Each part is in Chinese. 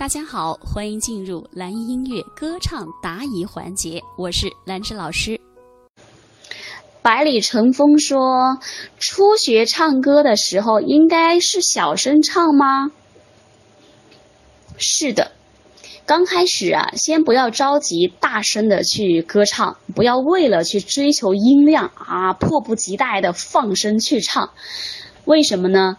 大家好，欢迎进入蓝音乐歌唱答疑环节，我是兰芝老师。百里乘风说，初学唱歌的时候应该是小声唱吗？是的，刚开始啊，先不要着急大声的去歌唱，不要为了去追求音量啊，迫不及待的放声去唱。为什么呢？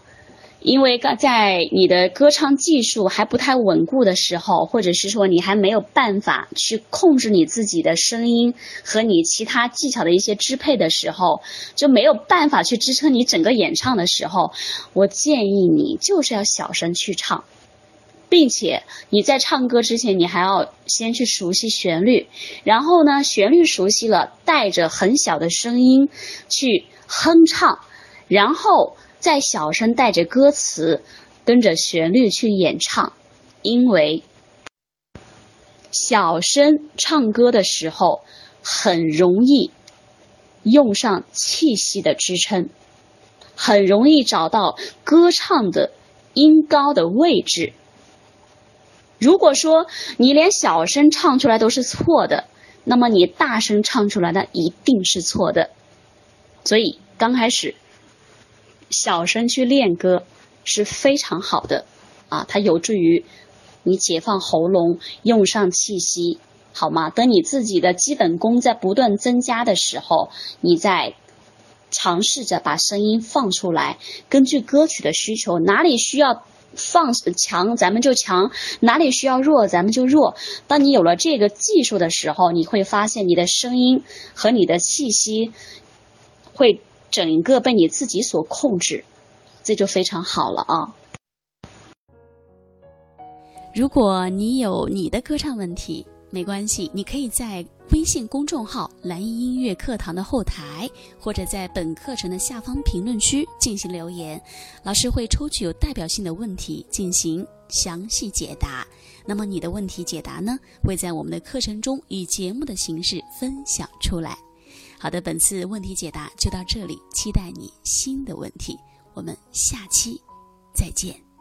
因为刚在你的歌唱技术还不太稳固的时候，或者是说你还没有办法去控制你自己的声音和你其他技巧的一些支配的时候，就没有办法去支撑你整个演唱的时候，我建议你就是要小声去唱，并且你在唱歌之前，你还要先去熟悉旋律，然后呢，旋律熟悉了，带着很小的声音去哼唱，然后。在小声带着歌词，跟着旋律去演唱，因为小声唱歌的时候很容易用上气息的支撑，很容易找到歌唱的音高的位置。如果说你连小声唱出来都是错的，那么你大声唱出来的一定是错的。所以刚开始。小声去练歌是非常好的，啊，它有助于你解放喉咙，用上气息，好吗？等你自己的基本功在不断增加的时候，你再尝试着把声音放出来。根据歌曲的需求，哪里需要放强，咱们就强；哪里需要弱，咱们就弱。当你有了这个技术的时候，你会发现你的声音和你的气息会。整个被你自己所控制，这就非常好了啊！如果你有你的歌唱问题，没关系，你可以在微信公众号“蓝音音乐课堂”的后台，或者在本课程的下方评论区进行留言，老师会抽取有代表性的问题进行详细解答。那么你的问题解答呢，会在我们的课程中以节目的形式分享出来。好的，本次问题解答就到这里，期待你新的问题，我们下期再见。